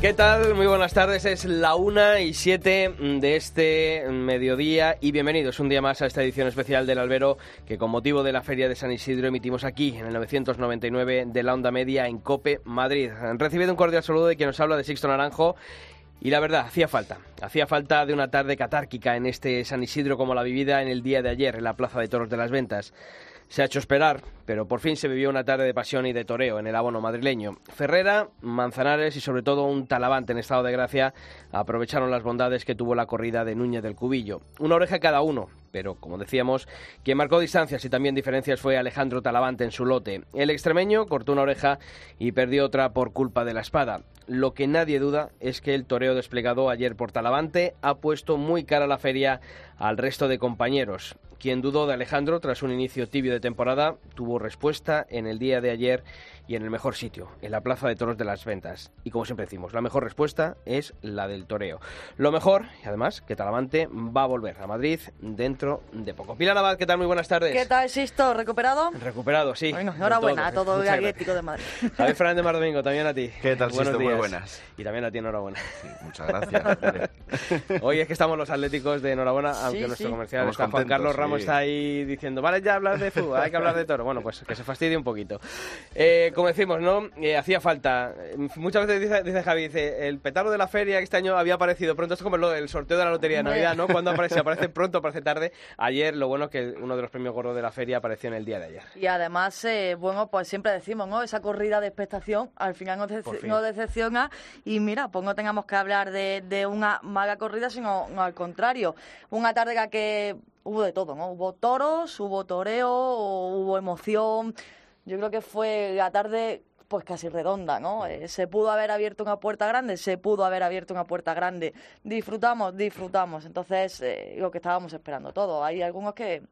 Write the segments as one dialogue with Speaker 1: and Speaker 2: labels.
Speaker 1: ¿Qué tal? Muy buenas tardes. Es la una y siete de este mediodía y bienvenidos un día más a esta edición especial del Albero que con motivo de la Feria de San Isidro emitimos aquí en el 999 de la Onda Media en Cope Madrid. Han recibido un cordial saludo de quien nos habla de Sixto Naranjo y la verdad, hacía falta. Hacía falta de una tarde catárquica en este San Isidro como la vivida en el día de ayer en la Plaza de Toros de las Ventas. Se ha hecho esperar, pero por fin se vivió una tarde de pasión y de toreo en el abono madrileño. Ferrera, Manzanares y sobre todo un Talavante en estado de gracia aprovecharon las bondades que tuvo la corrida de Núñez del Cubillo. Una oreja cada uno, pero como decíamos, quien marcó distancias y también diferencias fue Alejandro Talavante en su lote. El extremeño cortó una oreja y perdió otra por culpa de la espada. Lo que nadie duda es que el toreo desplegado ayer por Talavante ha puesto muy cara la feria al resto de compañeros. Quien dudó de Alejandro tras un inicio tibio de temporada tuvo respuesta en el día de ayer y en el mejor sitio, en la Plaza de Toros de las Ventas. Y como siempre decimos, la mejor respuesta es la del toreo. Lo mejor, y además, que Talavante va a volver a Madrid dentro de poco. Pilar Abad, ¿qué tal? Muy buenas tardes.
Speaker 2: ¿Qué tal, Sisto? ¿Recuperado?
Speaker 1: Recuperado, sí.
Speaker 2: Bueno, enhorabuena a todo el Atlético de Madrid.
Speaker 1: Javier Fernández Mar Domingo, también a ti.
Speaker 3: ¿Qué tal,
Speaker 1: Buenos
Speaker 3: Sisto?
Speaker 1: días.
Speaker 3: Muy buenas.
Speaker 1: Y también a ti, enhorabuena.
Speaker 3: Sí, muchas gracias.
Speaker 1: Hoy es que estamos los atléticos de enhorabuena, aunque
Speaker 2: Sí,
Speaker 1: nuestro
Speaker 2: sí.
Speaker 1: comercial está Juan Carlos Ramos
Speaker 3: sí.
Speaker 1: está ahí diciendo, vale ya hablar de fútbol, hay que hablar de toro. Bueno, pues que se fastidie un poquito. Eh, como decimos, ¿no? Eh, hacía falta. Muchas veces dice, dice Javi, dice, el petardo de la feria que este año había aparecido pronto, es como lo- el sorteo de la lotería de. Navidad, ¿no? Cuando aparece, aparece pronto, aparece tarde. Ayer, lo bueno es que uno de los premios gordos de la feria apareció en el día de ayer.
Speaker 2: Y además, eh, bueno, pues siempre decimos, ¿no? Esa corrida de expectación al final nos, dece-
Speaker 1: fin.
Speaker 2: nos decepciona y mira, pues no tengamos que hablar de, de una mala corrida, sino no, al contrario. Una tarde que hubo de todo, ¿no? Hubo toros, hubo toreo, hubo emoción. Yo creo que fue la tarde pues casi redonda, ¿no? Eh, se pudo haber abierto una puerta grande, se pudo haber abierto una puerta grande. Disfrutamos, disfrutamos. Entonces, eh, lo que estábamos esperando todo. Hay algunos que,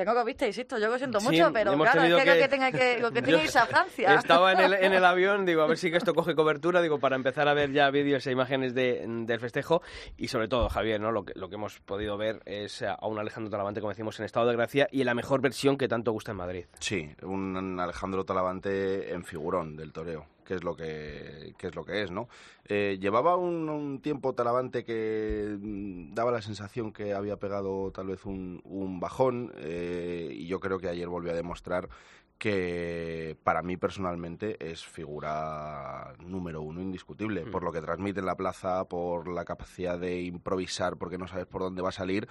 Speaker 2: que no lo viste, insisto, yo lo siento
Speaker 1: Sí,
Speaker 2: mucho, pero claro, es que, lo
Speaker 1: que-
Speaker 2: que tenga que, lo que tiene
Speaker 1: Yo
Speaker 2: que irse a Francia.
Speaker 1: Estaba en el, en el avión, digo, a ver si que esto coge cobertura, digo, para empezar a ver ya vídeos e imágenes de, del festejo. Y sobre todo, Javier, ¿no? Lo que, lo que hemos podido ver es a un Alejandro Talavante, como decimos, en estado de gracia y en la mejor versión que tanto gusta en Madrid.
Speaker 3: Sí, un Alejandro Talavante en figurón del toreo, que es lo que, que es, lo que es, ¿no? Eh, llevaba un, un tiempo Talavante que mm, daba la sensación que había pegado tal vez un, un bajón eh, y yo creo que ayer volvió a demostrar que para mí personalmente es figura número uno indiscutible, por lo que transmite en la plaza, por la capacidad de improvisar porque no sabes por dónde va a salir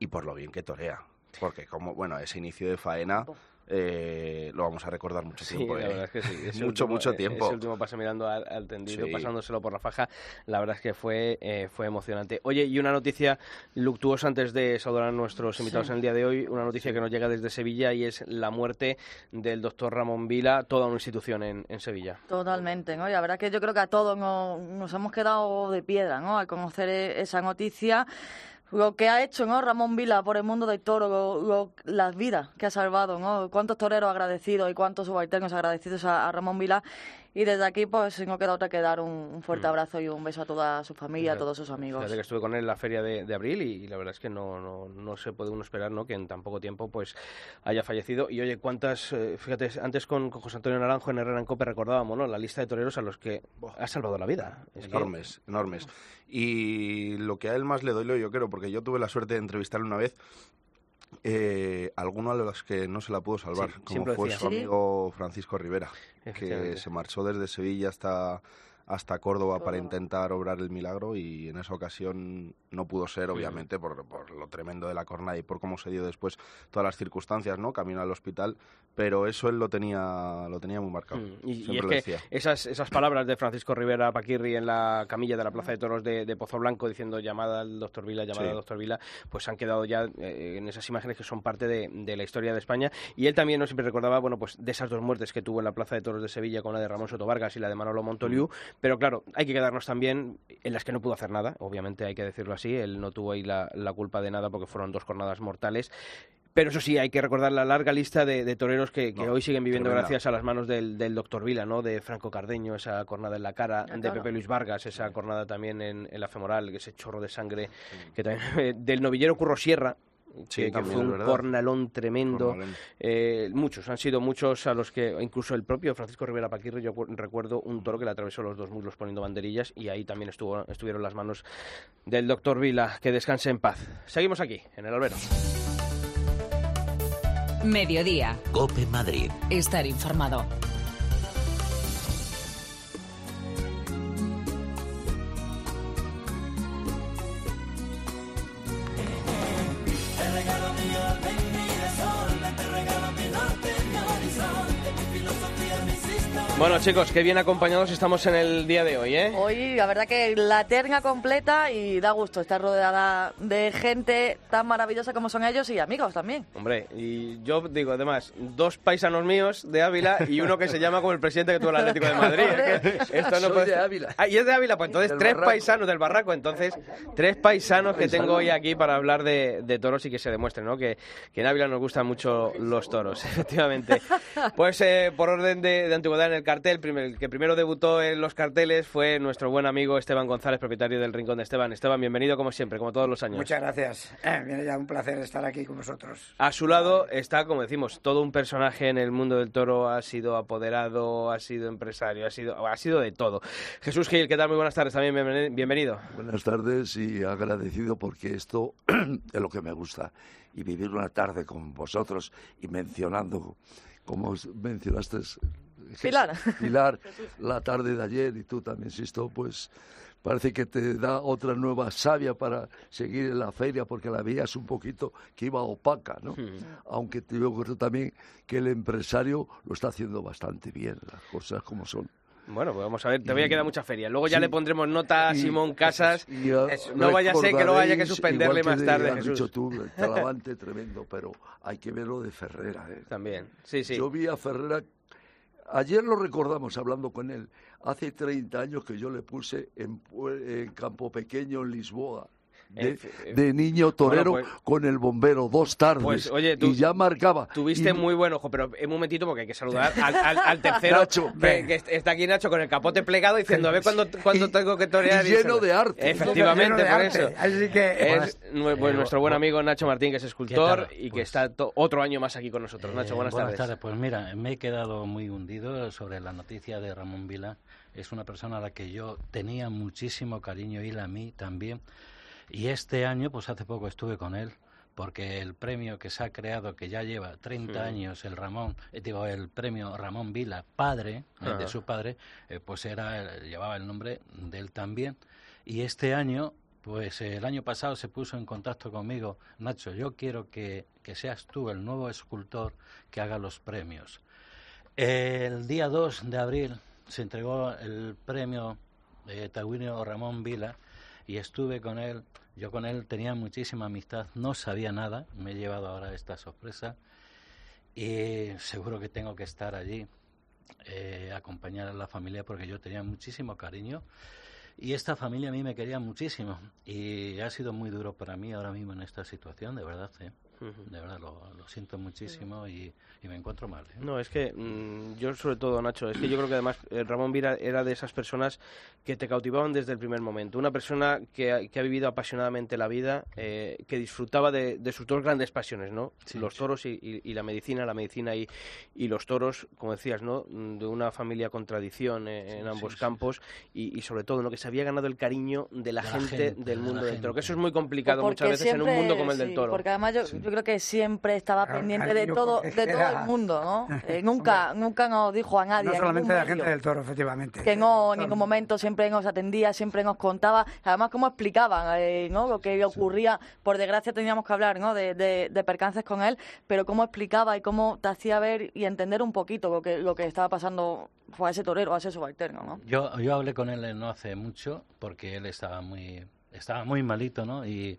Speaker 3: y por lo bien que torea. Porque como, bueno, ese inicio de faena eh, lo vamos a recordar mucho
Speaker 1: Sí,
Speaker 3: tiempo.
Speaker 1: la
Speaker 3: ¿eh?
Speaker 1: verdad es que sí. Ese
Speaker 3: mucho,
Speaker 1: último-
Speaker 3: mucho
Speaker 1: eh,
Speaker 3: tiempo.
Speaker 1: Ese último pase mirando al, al tendido,
Speaker 3: Sí.
Speaker 1: pasándoselo por la faja, la verdad es que fue, eh, fue emocionante. Oye, y una noticia luctuosa antes de saludar a nuestros invitados en el día de hoy, una noticia que nos llega desde Sevilla y es la muerte del doctor Ramón Vila, toda una institución en, en Sevilla.
Speaker 2: Totalmente, ¿no? Y la verdad que yo creo que a todos nos, nos hemos quedado de piedra, ¿no? Al conocer e- esa noticia. Lo que ha hecho, ¿no? Ramón Vila por el mundo del toro, lo- lo- las vidas que ha salvado, ¿no? Cuántos toreros agradecidos y cuántos subalternos agradecidos a, a Ramón Vila. Y desde aquí, pues, no queda otra que dar un, un fuerte abrazo y un beso a toda su familia, a todos sus amigos.
Speaker 1: Fíjate que estuve con él en la feria de, de abril y, y la verdad es que no, no, no se puede uno esperar ¿no? que en tan poco tiempo pues haya fallecido. Y oye, cuántas, eh, fíjate, antes con, con José Antonio Naranjo en Herrera en Cope recordábamos ¿no? la lista de toreros a los que ha salvado la vida. Es que-
Speaker 3: enormes, enormes. Y lo que a él más le doy, lo yo creo, porque yo tuve la suerte de entrevistarle una vez, eh, alguno a los que no se la pudo salvar,
Speaker 1: Sí,
Speaker 3: como fue
Speaker 1: decía.
Speaker 3: su amigo Francisco Rivera, que se marchó desde Sevilla hasta hasta Córdoba para intentar obrar el milagro y en esa ocasión no pudo ser, obviamente, por, por, lo tremendo de la cornada y por cómo se dio después todas las circunstancias, ¿no? Camino al hospital, pero eso él lo tenía, lo tenía muy marcado.
Speaker 1: Mm, y, es que esas, esas palabras de Francisco Rivera Paquirri en la camilla de la Plaza de Toros de, Pozo Blanco diciendo llamada al doctor Vila, llamada al doctor Vila, pues han quedado ya eh, en esas imágenes que son parte de, de, la historia de España. Y él también nos siempre recordaba, bueno, pues de esas dos muertes que tuvo en la Plaza de Toros de Sevilla con la de Ramón Soto Vargas y la de Manolo Montoliu, mm. Pero claro, hay que quedarnos también en las que no pudo hacer nada, obviamente hay que decirlo así, él no tuvo ahí la, la culpa de nada porque fueron dos jornadas mortales. Pero eso sí, hay que recordar la larga lista de, toreros que, hoy siguen viviendo gracias a las manos del, doctor Vila, ¿no? De Franco Cardeño, esa cornada en la cara, de Pepe Luis Vargas, esa cornada también en, la femoral, ese chorro de sangre, que también, del novillero Curro Sierra, que, fue un cornalón tremendo. Eh, muchos, han sido muchos a los que, incluso el propio Francisco Rivera Paquirre, yo recuerdo un toro que le atravesó los dos muslos poniendo banderillas y ahí también estuvo, estuvieron las manos del doctor Vila. Que descanse en paz. Seguimos aquí, en el albero.
Speaker 4: Mediodía.
Speaker 5: Cope Madrid.
Speaker 4: Estar informado.
Speaker 1: Bueno, chicos, qué bien acompañados estamos en el día de hoy, ¿eh?
Speaker 2: Hoy, la verdad que la terna completa y da gusto estar rodeada de gente tan maravillosa como son ellos y amigos también.
Speaker 1: Hombre, y yo digo, además, dos paisanos míos de Ávila y uno que se llama como el presidente que tuvo el Atlético de Madrid.
Speaker 6: esto no Soy de Ávila.
Speaker 1: Ah, y es de Ávila, pues entonces tres paisanos del Barraco, entonces tres paisanos que tengo hoy aquí para hablar de, toros y que se demuestre, ¿no? Que, en Ávila nos gustan mucho los toros, efectivamente. Pues eh, por orden de, de antigüedad en el cartel, el que primero debutó en los carteles fue nuestro buen amigo Esteban González, propietario del Rincón de Esteban. Esteban, bienvenido como siempre, como todos los años.
Speaker 6: Muchas gracias. Eh, ya un placer estar aquí con vosotros.
Speaker 1: A su lado está, como decimos, todo un personaje en el mundo del toro. Ha sido apoderado, ha sido empresario, ha sido, ha sido de todo. Jesús Gil, ¿qué tal? Muy buenas tardes también. Bienvenido.
Speaker 7: Buenas tardes y agradecido porque esto es lo que me gusta. Y vivir una tarde con vosotros y mencionando, como mencionaste
Speaker 2: Pilar.
Speaker 7: Pilar, la tarde de ayer y tú también, Sisto, pues parece que te da otra nueva savia para seguir en la feria porque la veías un poquito que iba opaca, ¿no? Hmm. Aunque te digo también que el empresario lo está haciendo bastante bien, las cosas como son.
Speaker 1: Bueno, pues vamos a ver, te voy a quedar mucha feria. Luego ya le pondremos nota a Simón Casas. no vaya a ser que luego haya que suspenderle más tarde, Jesús.
Speaker 7: dicho tú, el talavante tremendo, pero hay que verlo de Ferrera. ¿eh?
Speaker 1: También, sí, sí.
Speaker 7: Yo vi a Ferrera Ayer lo recordamos hablando con él. Hace 30 años que yo le puse en, en Campo Pequeño, en Lisboa de, niño torero pues con el bombero dos tardes pues, oye, y ya marcaba.
Speaker 1: Tuviste muy buen ojo, pero un momentito porque hay que saludar al, tercero que, está aquí Nacho con el capote plegado diciendo a ver cuándo, tengo que torear.
Speaker 7: Y lleno de arte.
Speaker 1: Efectivamente, por eso. Así que es nuestro buen amigo Nacho Martín, que es escultor y que pues está otro año más aquí con nosotros. Nacho, buenas,
Speaker 8: buenas tardes. Pues mira, me he quedado muy hundido sobre la noticia de Ramón Vila. Es una persona a la que yo tenía muchísimo cariño y él a mí también y este año, pues hace poco estuve con él, porque el premio que se ha creado, que ya lleva 30 años, el Ramón, eh, digo, el premio Ramón Vila, padre, eh, de su padre, eh, pues era, llevaba el nombre de él también. Y este año, pues el año pasado se puso en contacto conmigo, Nacho, yo quiero que, que seas tú el nuevo escultor que haga los premios. El día 2 de abril se entregó el premio de Taguino Ramón Vila y estuve con él yo con él tenía muchísima amistad, no sabía nada, me he llevado ahora esta sorpresa y seguro que tengo que estar allí, eh, acompañar a la familia porque yo tenía muchísimo cariño y esta familia a mí me quería muchísimo y ha sido muy duro para mí ahora mismo en esta situación, de verdad. ¿eh? De verdad, lo, siento muchísimo y, me encuentro mal. ¿eh?
Speaker 1: No, es que mm, yo sobre todo, Nacho, es que yo creo que además eh, Ramón Vira era de esas personas que te cautivaban desde el primer momento. Una persona que ha, vivido apasionadamente la vida, eh, que disfrutaba de, sus dos grandes pasiones, ¿no? los toros y, la medicina, la medicina y, los toros, como decías, ¿no? De una familia con tradición en ambos campos y, sobre todo, ¿no? Que se había ganado el cariño de la, gente, del mundo del toro. Que eso es muy complicado muchas veces en un mundo como el del toro.
Speaker 2: Porque además yo creo que siempre estaba
Speaker 6: Claro,
Speaker 2: pendiente de todo, de todo el mundo, ¿no? Eh, nunca, nunca nos dijo a nadie.
Speaker 6: No
Speaker 2: en
Speaker 6: solamente
Speaker 2: ningún
Speaker 6: la gente del toro, efectivamente.
Speaker 2: que no, en ningún momento siempre nos atendía, siempre nos contaba, además cómo explicaban, eh, ¿no? Lo que ocurría, por desgracia teníamos que hablar, ¿no? De, de- de percances con él, pero cómo explicaba y cómo te hacía ver y entender un poquito lo que, lo que estaba pasando fue a ese torero, a ese subalterno, ¿no?
Speaker 8: Yo, yo hablé con él no hace mucho porque él estaba muy, estaba muy malito, ¿no? Y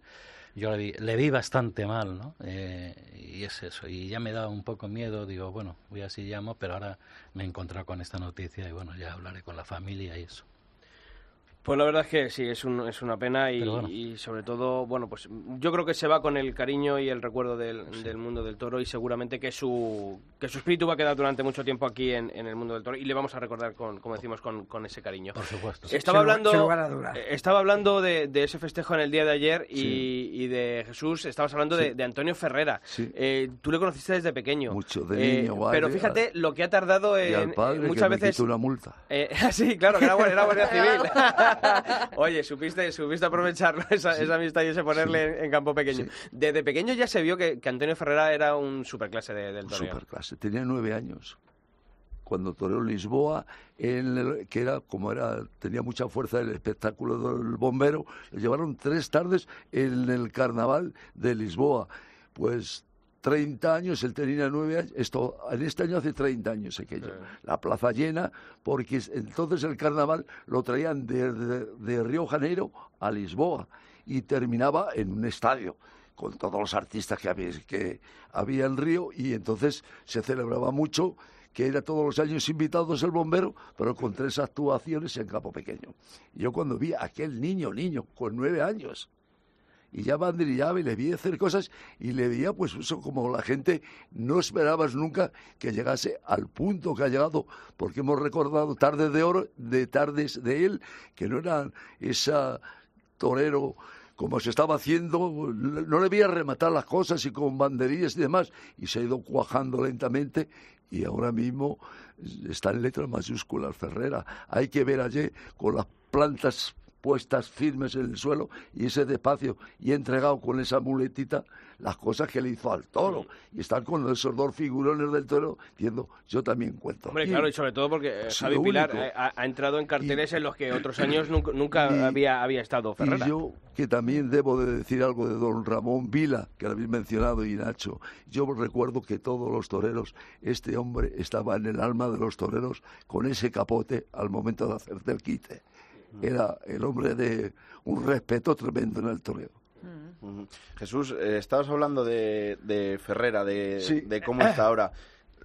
Speaker 8: yo le vi, le vi bastante mal, ¿no? Eh, y es eso. Y ya me daba un poco miedo, digo, bueno, voy así llamo, pero ahora me he encontrado con esta noticia y bueno, ya hablaré con la familia y eso.
Speaker 1: Pues la verdad es que sí, es, un- es una pena y,
Speaker 8: bueno.
Speaker 1: y sobre todo, bueno, pues yo creo que se va con el cariño y el recuerdo del, del mundo del toro y seguramente que su, que su espíritu va a quedar durante mucho tiempo aquí en, en el mundo del toro y le vamos a recordar, con, como decimos, con, con ese cariño.
Speaker 8: Por supuesto.
Speaker 1: Estaba
Speaker 6: Sin lugar-
Speaker 1: hablando, eh, estaba hablando de, de ese festejo en el día de ayer y, y de Jesús, estabas hablando de,
Speaker 7: Sí.
Speaker 1: de Antonio Ferrera.
Speaker 7: Sí.
Speaker 1: Eh, tú le conociste desde pequeño.
Speaker 7: Mucho, de niño, vale,
Speaker 1: Pero fíjate
Speaker 7: al-
Speaker 1: lo que ha tardado
Speaker 7: y
Speaker 1: en,
Speaker 7: al padre que
Speaker 1: muchas
Speaker 7: me
Speaker 1: veces...
Speaker 7: quitó una multa.
Speaker 1: Eh, sí, claro, que era guardia civil. Oye, supiste, supiste aprovechar esa, esa amistad y ese ponerle en, en campo pequeño.
Speaker 7: Sí.
Speaker 1: Desde pequeño ya se vio que, que Antonio Ferrera era un superclase de- del toreo.
Speaker 7: Superclase. Tenía nueve años. Cuando toreó en Lisboa, que era como era, tenía mucha fuerza el espectáculo del bombero, le llevaron tres tardes en el carnaval de Lisboa. Pues 30 años, él tenía nueve años, esto, en este año hace 30 años aquello. La plaza llena, porque es- entonces el carnaval lo traían de, de- de Río Janeiro a Lisboa y terminaba en un estadio con todos los artistas que había, que había en Río y entonces se celebraba mucho que era todos los años invitados el bombero, pero con tres actuaciones en campo pequeño. Yo cuando vi a aquel niño, niño, con nueve años, y ya banderillaba y le vi hacer cosas y le veía pues eso como la gente no esperabas nunca que llegase al punto que ha llegado porque hemos recordado tardes de oro de tardes de él que no eran esa torero como se estaba haciendo, no le veía rematar las cosas y con banderillas y demás, y se ha ido cuajando lentamente y ahora mismo está en letras mayúsculas Ferrera. Hay que ver allí con las plantas puestas firmes en el suelo y ese despacio y entregado con esa muletita las cosas que le hizo al toro y estar con esos dos figurones del toro diciendo yo también cuento
Speaker 1: Hombre,
Speaker 7: aquí".
Speaker 1: claro, y sobre todo porque eh, Javi Pilar eh, ha, ha entrado en carteles en los que otros años nunca, nunca
Speaker 7: Y-
Speaker 1: había, había estado Ferrera.
Speaker 7: Y yo, que también debo de decir algo de don Ramón Vila, que lo habéis mencionado, y Nacho. Yo recuerdo que todos los toreros, este hombre estaba en el alma de los toreros con ese capote al momento de hacerte el quite. Era el hombre de un respeto tremendo en el toreo.
Speaker 3: Ujú. Jesús, eh, estabas hablando de, de Ferrera, de,
Speaker 7: Sí.
Speaker 3: de cómo está ahora.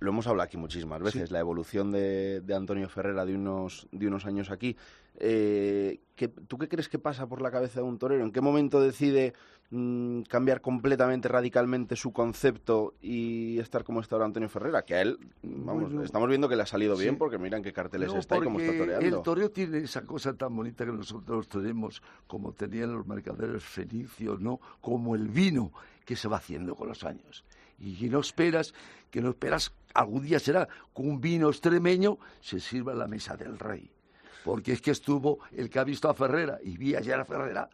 Speaker 3: Lo hemos hablado aquí muchísimas veces, la evolución de, de Antonio Ferrera de unos, de unos años aquí. Eh, ¿qué- ¿Tú qué crees que pasa por la cabeza de un torero? ¿En qué momento decide mm, cambiar completamente, radicalmente su concepto y estar como está ahora Antonio Ferrera? Que a él, vamos,
Speaker 7: Bueno,
Speaker 3: estamos viendo que le ha salido bien porque miran qué carteles
Speaker 7: No,
Speaker 3: está y cómo está toreando.
Speaker 7: El toreo tiene esa cosa tan bonita que nosotros tenemos, como tenían los mercaderes fenicios, ¿no? Como el vino que se va haciendo con los años. Y no esperas, que no esperas, algún día será que un vino extremeño se sirva en la mesa del rey. Porque es que estuvo el que ha visto a Ferrera y vi ayer a Ferrera.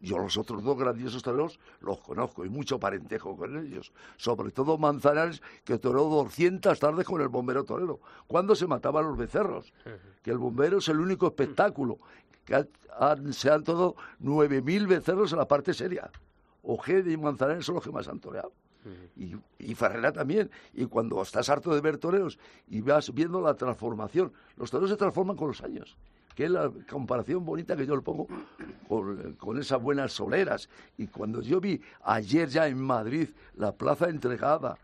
Speaker 7: Yo los otros dos grandiosos toreros los conozco y mucho parentejo con ellos. Sobre todo Manzanares, que toreó 200 tardes con el bombero torero. Cuando se mataban los becerros? Que el bombero es el único espectáculo. Que han- se han toreado 9.000 becerros en la parte seria. Ojeda y Manzanares son los que más han toreado. Y, y Ferrera también. Y cuando estás harto de ver toreros y vas viendo la transformación, los toreros se transforman con los años. Que es la comparación bonita que yo le pongo con, esas buenas soleras. Y cuando yo vi ayer ya en Madrid la plaza entregada,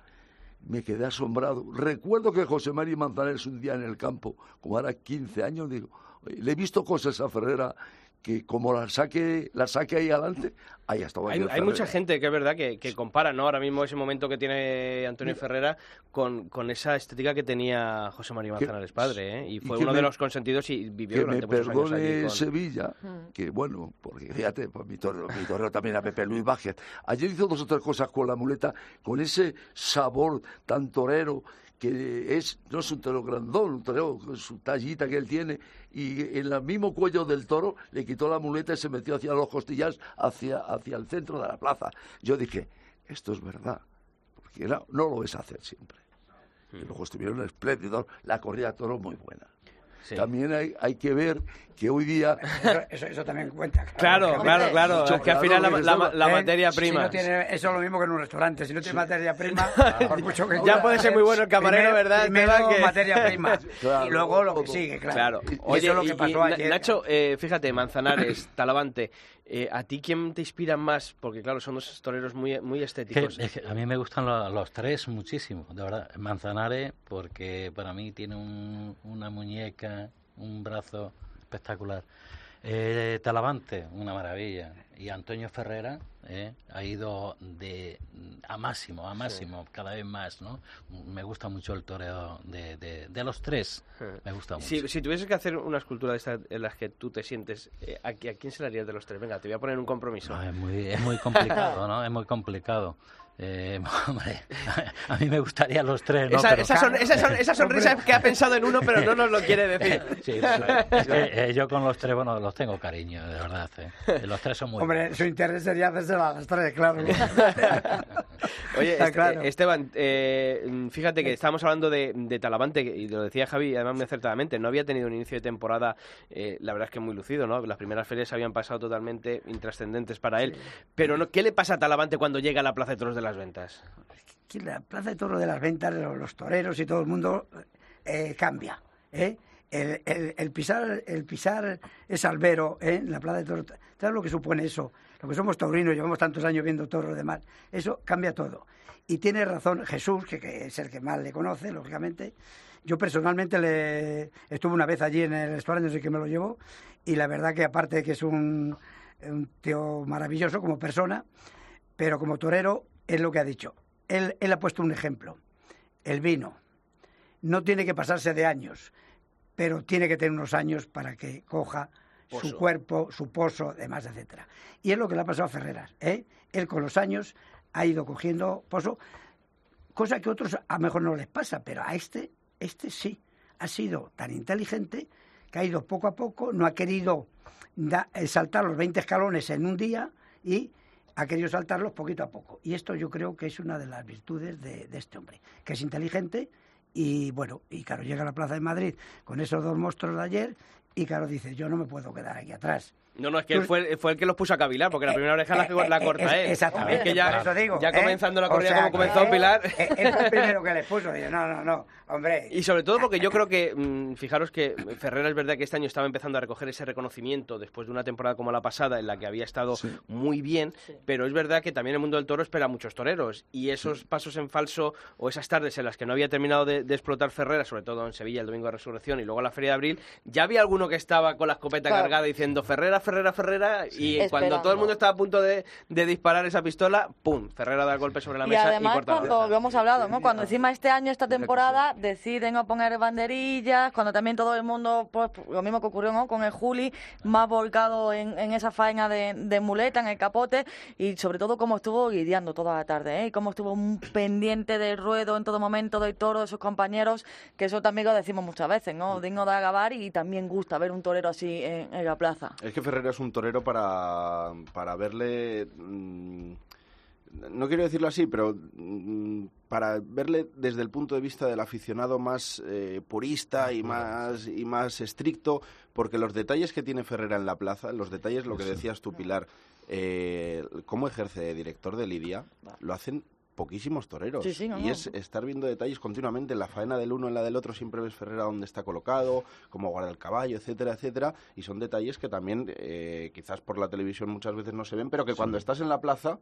Speaker 7: me quedé asombrado. Recuerdo que José María Manzanares un día en el campo, como era 15 años, digo, "Oye, le he visto cosas a Ferrera que como la saque, la saque ahí adelante, ahí estaba
Speaker 1: Hay, hay mucha gente que es verdad que, que compara ¿no? ahora mismo ese momento que tiene Antonio Ferrera con, con esa estética que tenía José María
Speaker 7: Que-
Speaker 1: Manzanares padre. ¿eh? Y
Speaker 7: y
Speaker 1: fue
Speaker 7: que
Speaker 1: uno
Speaker 7: me-
Speaker 1: de los consentidos y vivió
Speaker 7: que me
Speaker 1: durante muchos años allí. con-
Speaker 7: Sevilla, que bueno, porque fíjate, pues mi torero, mi torero también a Pepe Luis Vázquez. Ayer hizo dos o tres cosas con la muleta, con ese sabor tan torero que es, no es un toro grandón, un torero con su tallita que él tiene, y en el mismo cuello del toro le quitó la muleta y se metió hacia los costillas, hacia, hacia el centro de la plaza. Yo dije, esto es verdad. porque no, no lo ves hacer siempre. Y luego estuvieron espléndidos, la corrida de toros muy buena.
Speaker 1: Sí.
Speaker 7: También hay, hay que ver que hoy día
Speaker 6: Eso, eso, eso también cuenta.
Speaker 1: Claro, claro, claro.
Speaker 7: Mucho
Speaker 1: Es que al
Speaker 7: claro,
Speaker 1: final la,
Speaker 6: ¿Eh?
Speaker 1: materia
Speaker 6: Si
Speaker 1: prima.
Speaker 6: no tiene, eso es lo mismo que en un restaurante. Si no tiene materia prima, por mucho que
Speaker 1: Ya puede ser muy bueno el camarero,
Speaker 6: primero-
Speaker 1: ¿verdad,
Speaker 6: Primero?
Speaker 1: Que-
Speaker 6: materia prima.
Speaker 7: Claro,
Speaker 6: y luego lo que sigue, claro.
Speaker 1: Claro.
Speaker 6: Y eso es lo que pasó
Speaker 1: y,
Speaker 6: ayer.
Speaker 1: Nacho, eh, fíjate, Manzanares, Talavante, eh, ¿a ti quién te inspira más? Porque claro, son dos toreros muy, muy estéticos.
Speaker 8: es que a mí me gustan lo- los, tres muchísimo, de verdad. Manzanares, porque para mí tiene un- una muñeca, un brazo espectacular. Eh, Talavante, una maravilla. Y Antonio Ferrera eh, ha ido de a máximo, a máximo, cada vez más, ¿no? Me gusta mucho el toreo de, de, de los tres. Me gusta mucho.
Speaker 1: Si, si tuvieses que hacer una escultura de estas en las que tú te sientes, eh, ¿a, a quién se la harías de los tres? Venga, te voy a poner un compromiso.
Speaker 8: No, es, muy, es muy complicado, ¿no? Es muy complicado. Eh, hombre, a mí me gustaría los tres, ¿no?
Speaker 1: esa,
Speaker 8: Pero-
Speaker 1: esa son- esa son- esa sonrisa es que ha pensado en uno, pero no nos lo quiere decir.
Speaker 8: Sí, pero es que, eh, yo con los tres, bueno, los tengo cariño, de verdad. eh. Los tres son muy
Speaker 6: Hombre,
Speaker 8: buenos.
Speaker 6: su interés sería hacerse a las tres, claro.
Speaker 1: Oye,
Speaker 6: Está
Speaker 1: este-
Speaker 6: claro.
Speaker 1: Esteban, eh, fíjate que estábamos hablando de, de Talavante, y lo decía Javi, además muy acertadamente, no había tenido un inicio de temporada, eh, la verdad es que muy lucido, ¿no? Las primeras ferias habían pasado totalmente intrascendentes para él. Pero, no, ¿qué le pasa a Talavante cuando llega a la Plaza de Toros de las Ventas?
Speaker 6: La Plaza de Toro de las Ventas, los, los toreros y todo el mundo eh, cambia. ¿eh? El, el- pisar el pisar ese albero ¿eh? en la Plaza de Toros, ¿sabes lo que supone eso? Lo que somos taurinos, llevamos tantos años viendo toros de mar, eso cambia todo. Y tiene razón Jesús, que, es el que más le conoce, lógicamente. Yo personalmente le estuve una vez allí en el restaurante, no sé que me lo llevó, y la verdad que aparte de que es un, un tío maravilloso como persona, pero como torero es lo que ha dicho. Él, él ha puesto un ejemplo. El vino no tiene que pasarse de años, pero tiene que tener unos años para que coja
Speaker 1: Pozo.
Speaker 6: su cuerpo, su pozo, demás, etcétera. Y es lo que le ha pasado a Ferreras. ¿eh? Él con los años ha ido cogiendo pozo, cosa que a otros a lo mejor no les pasa, pero a este, este sí. Ha sido tan inteligente que ha ido poco a poco, no ha querido da- eh, saltar los 20 escalones en un día y ha querido saltarlos poquito a poco. Y esto yo creo que es una de las virtudes de, de este hombre, que es inteligente y bueno, y claro, llega a la Plaza de Madrid con esos dos monstruos de ayer y claro, dice, yo no me puedo quedar aquí atrás.
Speaker 1: No, no, es que él fue, fue el que los puso a cavilar, porque la primera oreja la,
Speaker 6: Eh,
Speaker 1: la
Speaker 6: eh,
Speaker 1: corta él.
Speaker 6: Exactamente,
Speaker 1: Es que ya,
Speaker 6: por eso digo.
Speaker 1: ya
Speaker 6: ¿eh?
Speaker 1: comenzando la
Speaker 6: O
Speaker 1: corrida
Speaker 6: sea,
Speaker 1: como comenzó Pilar.
Speaker 6: eh, Él fue el primero que les puso. Digo, no, no, no, hombre.
Speaker 1: Y sobre todo porque yo creo que, mm, fijaros que Ferrera es verdad que este año estaba empezando a recoger ese reconocimiento después de una temporada como la pasada en la que había estado muy bien, pero es verdad que también el mundo del toro espera a muchos toreros y esos pasos en falso o esas tardes en las que no había terminado de, de explotar Ferrera, sobre todo en Sevilla el domingo de Resurrección y luego la Feria de Abril, ya había alguno que estaba con la escopeta
Speaker 2: Claro.
Speaker 1: cargada diciendo Ferrera, Ferrera, Ferrera y cuando
Speaker 2: Esperando.
Speaker 1: todo el mundo estaba a punto de, de disparar esa pistola, ¡pum! Ferrera da el golpe sobre la
Speaker 2: Y
Speaker 1: mesa y
Speaker 2: además,
Speaker 1: corta la
Speaker 2: cuando
Speaker 1: oreja.
Speaker 2: lo hemos hablado, ¿no? Cuando encima este año, esta temporada, deciden no poner banderillas, cuando también todo el mundo, pues lo mismo que ocurrió ¿no? con el Juli, más volcado en, en esa faena de, de muleta, en el capote, y sobre todo cómo estuvo lidiando toda la tarde, ¿eh? Y cómo estuvo un pendiente del ruedo en todo momento, del toro, de sus compañeros, que eso también lo decimos muchas veces, ¿no? Digno de agabar y también gusta ver un torero así en, en la plaza.
Speaker 3: Es que Ferrera es un torero para, para verle... mm, no quiero decirlo así, pero mm, para verle desde el punto de vista del aficionado más eh, purista y más, y más estricto, porque los detalles que tiene Ferrera en la plaza, los detalles, lo que decías tú, Pilar, eh, cómo ejerce de director de Lidia, lo hacen poquísimos toreros.
Speaker 2: Sí, sí, no,
Speaker 3: y
Speaker 2: no.
Speaker 3: es estar viendo detalles continuamente. En la faena del uno, en la del otro, siempre ves Ferrera dónde está colocado, cómo guarda el caballo, etcétera, etcétera. Y son detalles que también, eh, quizás por la televisión muchas veces no se ven, pero que cuando estás en la plaza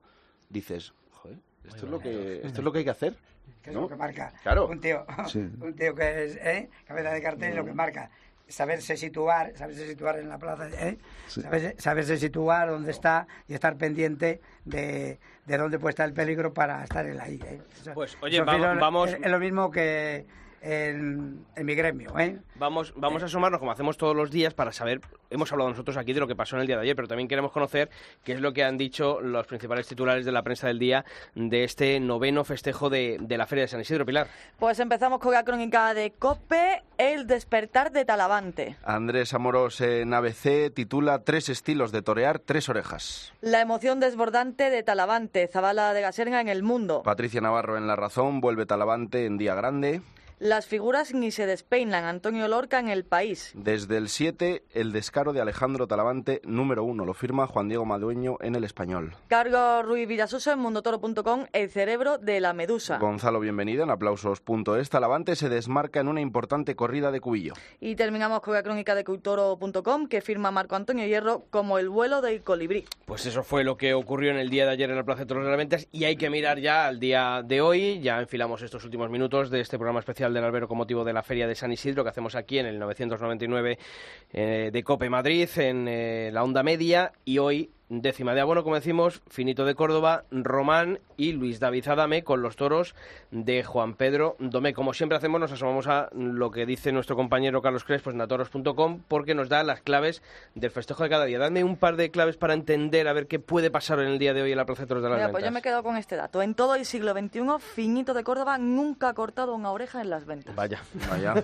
Speaker 3: dices, joder, esto, es lo, que, esto es lo que hay que hacer.
Speaker 6: que es
Speaker 3: ¿no?
Speaker 6: lo que marca.
Speaker 3: Claro.
Speaker 6: Un tío,
Speaker 7: Sí.
Speaker 6: un tío que es ¿eh? cabeza de cartel, lo que marca. Saberse situar, saberse situar en la plaza, ¿eh?
Speaker 7: Sí.
Speaker 6: saberse, saberse situar dónde está y estar pendiente de, de dónde puede estar el peligro para estar él ahí. ¿eh? Eso-
Speaker 1: Pues, oye,
Speaker 6: eso,
Speaker 1: va-
Speaker 6: Filo,
Speaker 1: vamos-
Speaker 6: Es, es lo mismo que, en, en mi gremio. ¿eh?
Speaker 1: Vamos, vamos a sumarnos, como hacemos todos los días, para saber, hemos hablado nosotros aquí de lo que pasó en el día de ayer, pero también queremos conocer qué es lo que han dicho los principales titulares de la prensa del día de este noveno festejo de, de la Feria de San Isidro Pilar.
Speaker 2: Pues empezamos con la crónica de COPE, el despertar de Talavante.
Speaker 3: Andrés Amorós en ABC titula Tres estilos de torear, tres orejas.
Speaker 2: La emoción desbordante de Talavante, Zabala de Gaserga en el mundo.
Speaker 3: Patricia Navarro en La Razón vuelve Talavante en Día Grande.
Speaker 2: Las figuras ni se despeinan, Antonio Lorca en El País.
Speaker 3: Desde el 7, el descaro de Alejandro Talavante, número 1, lo firma Juan Diego Madueño en El Español.
Speaker 2: Carlos Ruiz Villasuso en mundotoro.com, El cerebro de la medusa.
Speaker 3: Gonzalo Bienvenido en aplausos.es, Talavante se desmarca en una importante corrida de cubillo.
Speaker 2: Y terminamos con la crónica de cultoro.com, que firma Marco Antonio Hierro como el vuelo del colibrí.
Speaker 1: Pues eso fue lo que ocurrió en el día de ayer en la Plaza de Toros de las Ventas y hay que mirar ya al día de hoy. Ya enfilamos estos últimos minutos de este programa especial del Albero con motivo de la Feria de San Isidro que hacemos aquí en el 999 eh, de Cope Madrid, en eh, la onda media y hoy décima de abono, como decimos, Finito de Córdoba, Román y Luis David Adame con los toros de Juan Pedro Domé. Como siempre hacemos, nos asomamos a lo que dice nuestro compañero Carlos Crespo en natoros.com porque nos da las claves del festejo de cada día. Dame un par de claves para entender a ver qué puede pasar en el día de hoy en la Plaza de Toros de las
Speaker 2: Mira, pues yo
Speaker 1: Ventas.
Speaker 2: me quedo con este dato. En todo el siglo XXI, Finito de Córdoba nunca ha cortado una oreja en las ventas.
Speaker 1: Vaya.
Speaker 3: Vaya.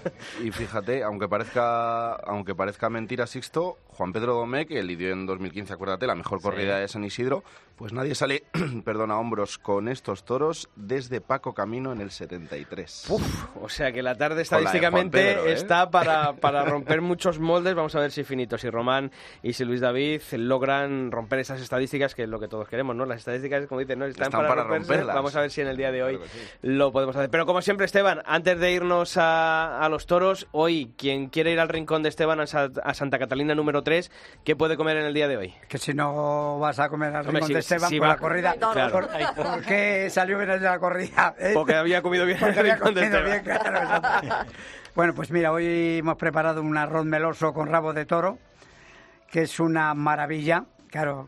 Speaker 3: Y fíjate, aunque parezca, aunque parezca mentira, Sixto, Juan Pedro Domé, que lidió en 2015, acuérdate, la mejor corrida de San Isidro, pues nadie sale, perdón, a hombros con estos toros desde Paco Camino en el 73.
Speaker 1: Uf, o sea que la tarde
Speaker 3: la
Speaker 1: estadísticamente
Speaker 3: Pedro, ¿eh?
Speaker 1: está para, para romper muchos moldes. Vamos a ver si Finito, si Román y si Luis David logran romper esas estadísticas, que es lo que todos queremos, ¿no? Las estadísticas, como dicen, ¿no? Están,
Speaker 3: Están
Speaker 1: para,
Speaker 3: para
Speaker 1: romperse.
Speaker 3: romperlas.
Speaker 1: Vamos a ver si en el día de hoy
Speaker 3: Claro que sí.
Speaker 1: lo podemos hacer. Pero como siempre, Esteban, antes de irnos a, a los toros, hoy, quien quiere ir al rincón de Esteban a, a Santa Catalina número 3, ¿qué puede comer en el día de hoy?
Speaker 6: Que si no vas a comer al
Speaker 1: Hombre,
Speaker 6: rincón
Speaker 1: si-
Speaker 6: de Esteban
Speaker 1: si
Speaker 6: por
Speaker 1: va-
Speaker 6: la corrida,
Speaker 1: Claro.
Speaker 6: ¿por, por qué salió bien de la corrida? eh?
Speaker 1: Porque había comido bien en
Speaker 6: Porque
Speaker 1: el
Speaker 6: había
Speaker 1: de
Speaker 6: comido
Speaker 1: Esteban.
Speaker 6: bien, claro. Bueno, pues mira, hoy hemos preparado un arroz meloso con rabo de toro, que es una maravilla. Claro,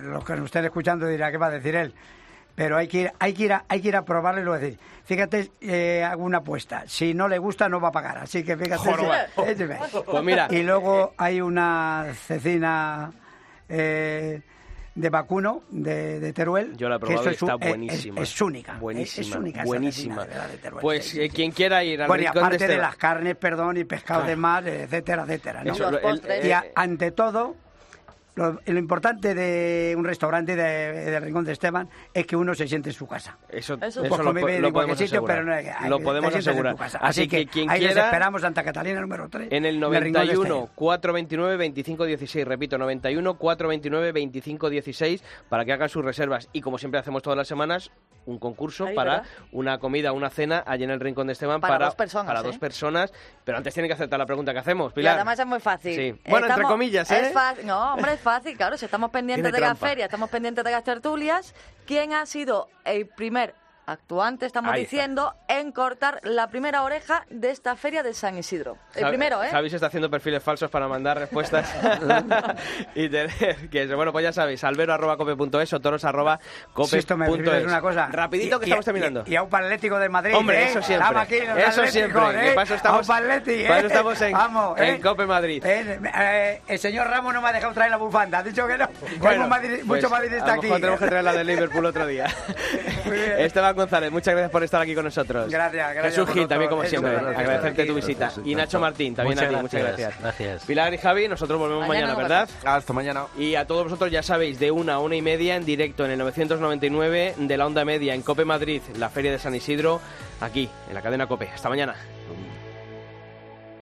Speaker 6: los que nos estén escuchando dirán, ¿qué va a decir él? Pero hay que ir, hay que ir, a, hay que ir a probarlo y lo decir. Fíjate, eh, hago una apuesta. Si no le gusta, no va a pagar. Así que fíjate. Si- eh,
Speaker 1: Pues mira.
Speaker 6: Y luego hay una cecina eh, de vacuno de, de Teruel.
Speaker 1: Yo la he
Speaker 6: que
Speaker 1: probado
Speaker 6: eso
Speaker 1: y
Speaker 6: es un-
Speaker 1: está
Speaker 6: es-
Speaker 1: buenísima.
Speaker 6: Es, es única.
Speaker 1: Buenísima,
Speaker 6: Es, única
Speaker 1: buenísima.
Speaker 6: cecina, de Teruel.
Speaker 1: Pues
Speaker 6: Sí, sí,
Speaker 1: eh,
Speaker 6: sí.
Speaker 1: quien quiera ir al
Speaker 6: Bueno, y aparte de, las carnes, perdón, y pescado de mar, etcétera, etcétera. ¿no?
Speaker 1: Eso, el- eh,
Speaker 6: y a- ante todo, lo, lo importante de un restaurante de, de Rincón de Esteban es que uno se siente en su casa.
Speaker 1: Eso,
Speaker 2: Eso.
Speaker 6: Pues
Speaker 1: lo, lo
Speaker 6: en cualquier
Speaker 1: podemos
Speaker 6: sitio,
Speaker 1: asegurar.
Speaker 6: pero no hay-
Speaker 1: lo podemos asegurar.
Speaker 6: casa.
Speaker 1: Así, que, quien
Speaker 6: ahí les
Speaker 1: quiera,
Speaker 6: esperamos Santa Catalina número 3.
Speaker 1: en el
Speaker 6: Rincón de
Speaker 1: 91
Speaker 6: Esteban.
Speaker 1: 429 2516, repito, 91 429 2516 para que hagan sus reservas y como siempre hacemos todas las semanas, un concurso
Speaker 2: Ahí,
Speaker 1: para
Speaker 2: ¿verdad?
Speaker 1: una comida, una cena allí en el Rincón de Esteban
Speaker 2: Para dos personas,
Speaker 1: para
Speaker 2: ¿eh?
Speaker 1: dos personas, pero antes tienen que aceptar la pregunta que hacemos,
Speaker 2: Y
Speaker 1: Pilar.
Speaker 2: además es muy fácil.
Speaker 1: Sí. Bueno, entre comillas, ¿eh?
Speaker 2: Es fácil. No, hombre, es fácil, claro. Si estamos pendientes
Speaker 1: Tiene
Speaker 2: de la
Speaker 1: trampa.
Speaker 2: feria, estamos pendientes de las tertulias. ¿Quién ha sido el primer actuante, estamos
Speaker 1: Ahí está.
Speaker 2: diciendo, en cortar la primera oreja de esta feria de San Isidro? El
Speaker 1: Javi-
Speaker 2: primero, ¿eh?
Speaker 1: Javi se está haciendo perfiles falsos para mandar respuestas y tener que eso. Bueno, pues ya sabéis, albero.cope.es o toros.cope.es.
Speaker 6: Si esto me permites una cosa.
Speaker 1: Rapidito que
Speaker 6: Y-
Speaker 1: estamos terminando.
Speaker 6: Y, y a un Atlético de Madrid.
Speaker 1: Hombre,
Speaker 6: ¿eh?
Speaker 1: eso siempre.
Speaker 6: Estamos aquí, los
Speaker 1: Eso siempre.
Speaker 6: ¿eh?
Speaker 1: Eso estamos-
Speaker 6: A un
Speaker 1: para
Speaker 6: ¿eh?
Speaker 1: eso estamos en-
Speaker 6: Vamos,
Speaker 1: en
Speaker 6: ¿eh?
Speaker 1: Cope Madrid.
Speaker 6: Eh, eh, el señor Ramos no me ha dejado traer la bufanda. Ha dicho que no.
Speaker 1: Bueno,
Speaker 6: madrid-
Speaker 1: pues,
Speaker 6: mucho madridista
Speaker 1: a lo
Speaker 6: aquí.
Speaker 1: mejor tenemos que traer la de Liverpool otro día.
Speaker 6: Muy bien.
Speaker 1: Esteban González, muchas gracias por estar aquí con nosotros.
Speaker 6: Gracias, gracias
Speaker 1: Jesús Gil, también como siempre, agradecerte tu visita.
Speaker 7: Gracias.
Speaker 1: Y Nacho Martín, también
Speaker 8: Muchas
Speaker 1: a ti, muchas
Speaker 8: gracias,
Speaker 1: gracias. Pilar y Javi, nosotros volvemos
Speaker 2: Mañana
Speaker 1: ¿verdad?
Speaker 3: Hasta mañana.
Speaker 1: Y a todos vosotros ya sabéis, de una a una y media en directo en el 999 de la onda media en Cope Madrid, la Feria de San Isidro, aquí, en la cadena Cope. Hasta mañana.